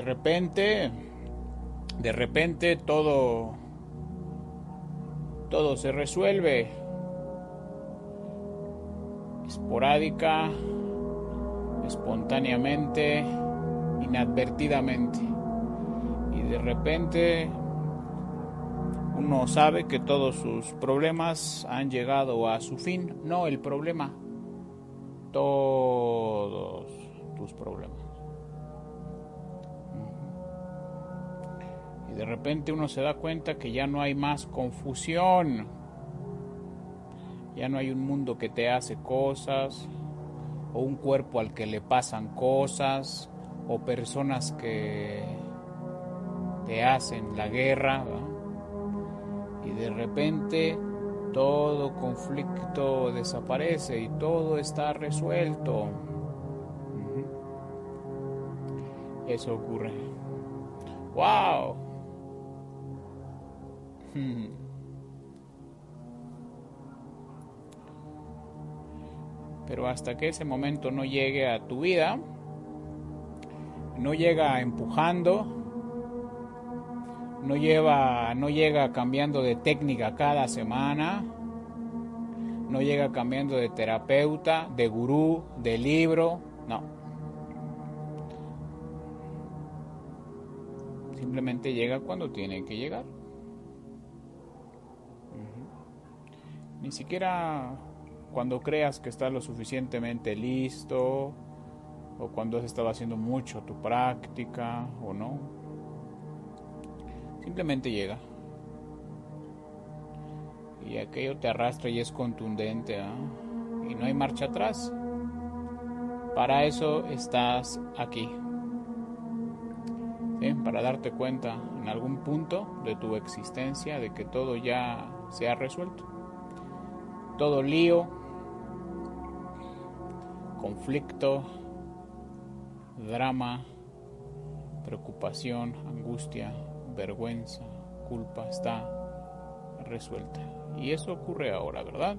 de repente, de repente todo, todo se resuelve esporádica, espontáneamente, inadvertidamente. Y de repente uno sabe que todos sus problemas han llegado a su fin. No el problema, todos tus problemas. De repente uno se da cuenta que ya no hay más confusión. Ya no hay un mundo que te hace cosas, o un cuerpo al que le pasan cosas, o personas que te hacen la guerra. Y de repente todo conflicto desaparece y todo está resuelto. Eso ocurre. ¡Wow! Pero hasta que ese momento no llegue a tu vida, no llega empujando, no, lleva, no llega cambiando de técnica cada semana, no llega cambiando de terapeuta, de gurú, de libro, no. Simplemente llega cuando tiene que llegar. Ni siquiera cuando creas que estás lo suficientemente listo o cuando has estado haciendo mucho tu práctica o no. Simplemente llega. Y aquello te arrastra y es contundente ¿ah? y no hay marcha atrás. Para eso estás aquí. Para darte cuenta en algún punto de tu existencia de que todo ya se ha resuelto. Todo lío, conflicto, drama, preocupación, angustia, vergüenza, culpa está resuelta. Y eso ocurre ahora, ¿verdad?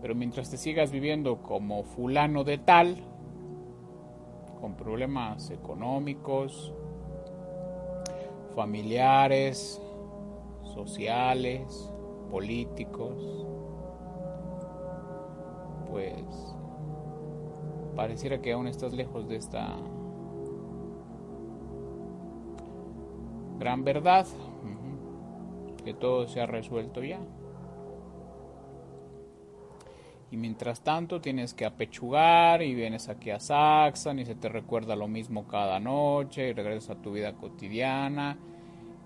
Pero mientras te sigas viviendo como fulano de tal, con problemas económicos, familiares, sociales, políticos, pues pareciera que aún estás lejos de esta gran verdad, que todo se ha resuelto ya. Y mientras tanto tienes que apechugar y vienes aquí a Saxon y se te recuerda lo mismo cada noche y regresas a tu vida cotidiana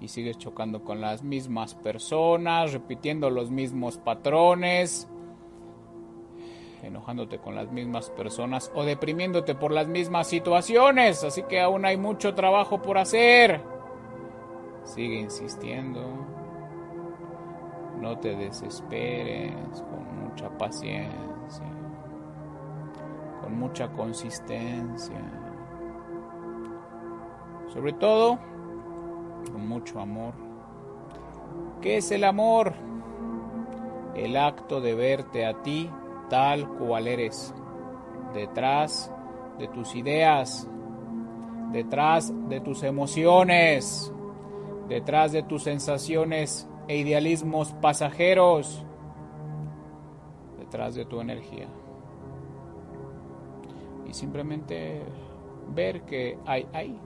y sigues chocando con las mismas personas, repitiendo los mismos patrones enojándote con las mismas personas o deprimiéndote por las mismas situaciones. Así que aún hay mucho trabajo por hacer. Sigue insistiendo. No te desesperes, con mucha paciencia, con mucha consistencia. Sobre todo, con mucho amor. ¿Qué es el amor? El acto de verte a ti tal cual eres, detrás de tus ideas, detrás de tus emociones, detrás de tus sensaciones e idealismos pasajeros, detrás de tu energía. Y simplemente ver que hay ahí.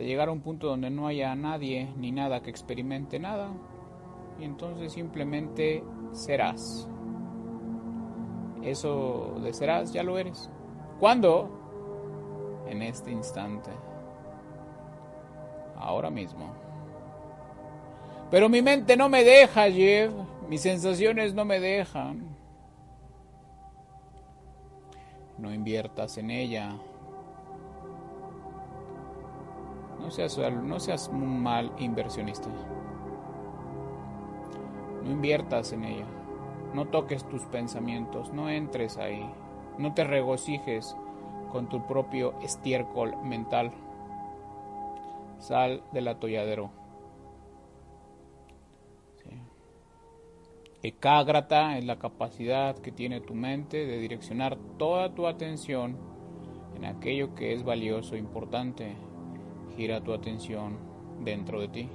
Hasta llegar a un punto donde no haya nadie ni nada que experimente nada, y entonces simplemente serás. Eso de serás ya lo eres. ¿Cuándo? En este instante. Ahora mismo. Pero mi mente no me deja, Jeff. Mis sensaciones no me dejan. No inviertas en ella. No seas, un mal inversionista. No inviertas en ella. No toques tus pensamientos. No entres ahí. No te regocijes con tu propio estiércol mental. Sal del atolladero. Ecágrata es la capacidad que tiene tu mente de direccionar toda tu atención en aquello que es valioso e importante. Gira tu atención dentro de ti.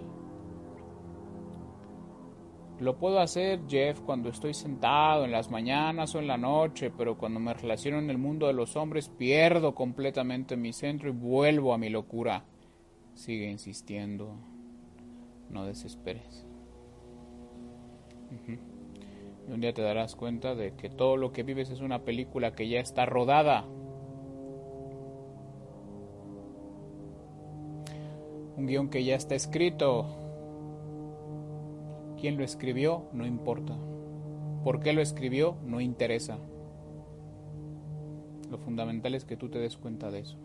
Lo puedo hacer, Jeff, cuando estoy sentado en las mañanas o en la noche, pero cuando me relaciono en el mundo de los hombres pierdo completamente mi centro y vuelvo a mi locura. Sigue insistiendo. No desesperes. Y un día te darás cuenta de que todo lo que vives es una película que ya está rodada. Un guion que ya está escrito Quién lo escribió no importa. ¿Por qué lo escribió? No interesa. Lo fundamental es que tú te des cuenta de eso.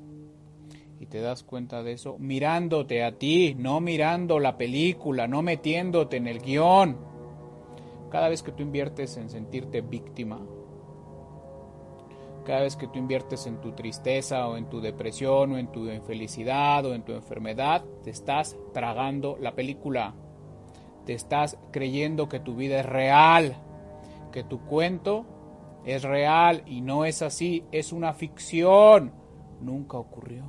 Y te das cuenta de eso mirándote a ti, no mirando la película, no metiéndote en el guion. Cada vez que tú inviertes en sentirte víctima, cada vez que tú inviertes en tu tristeza o en tu depresión o en tu infelicidad o en tu enfermedad, te estás tragando la película te estás creyendo que tu vida es real, que tu cuento es real y no es así, es una ficción. Nunca ocurrió,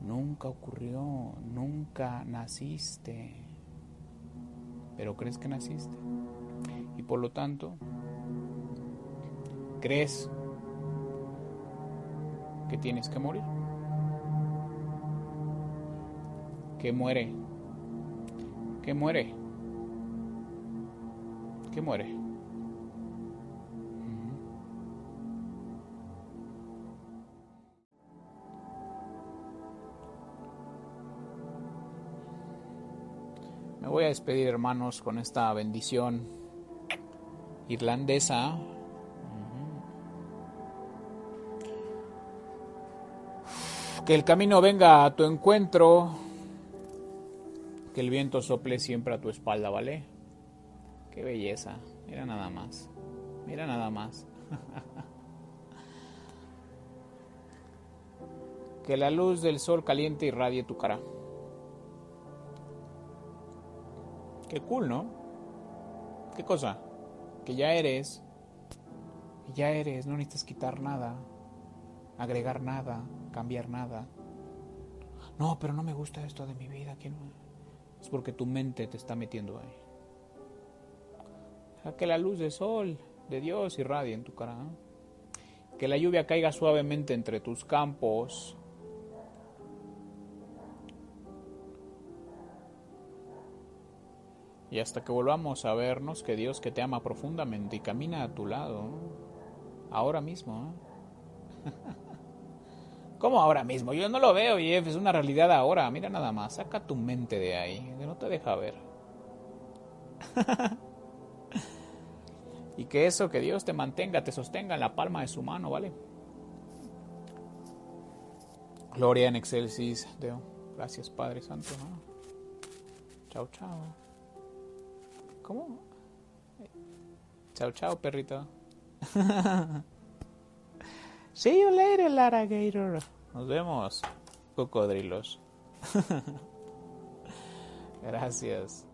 nunca ocurrió, nunca naciste, pero crees que naciste. Y por lo tanto, crees que tienes que morir, que muere ¿Qué muere? ¿Qué muere? Me voy a despedir hermanos con esta bendición irlandesa. Que el camino venga a tu encuentro que el viento sople siempre a tu espalda, ¿vale? Qué belleza. Mira nada más. Mira nada más. que la luz del sol caliente irradie tu cara. Qué cool, ¿no? ¿Qué cosa? Que ya eres. Ya eres, no necesitas quitar nada, agregar nada, cambiar nada. No, pero no me gusta esto de mi vida. ¿Quién es porque tu mente te está metiendo ahí. Que la luz del sol de Dios irradie en tu cara. Que la lluvia caiga suavemente entre tus campos. Y hasta que volvamos a vernos, que Dios que te ama profundamente y camina a tu lado, ahora mismo. ¿eh? ¿Cómo ahora mismo? Yo no lo veo, Jeff, es una realidad ahora. Mira nada más, saca tu mente de ahí, que no te deja ver. y que eso, que Dios te mantenga, te sostenga en la palma de su mano, ¿vale? Gloria en excelsis, Deo. Gracias, Padre Santo. Chao, chao. ¿Cómo? Chao, chao, perrito. See you later, Lara. Nos vemos, cocodrilos. Gracias.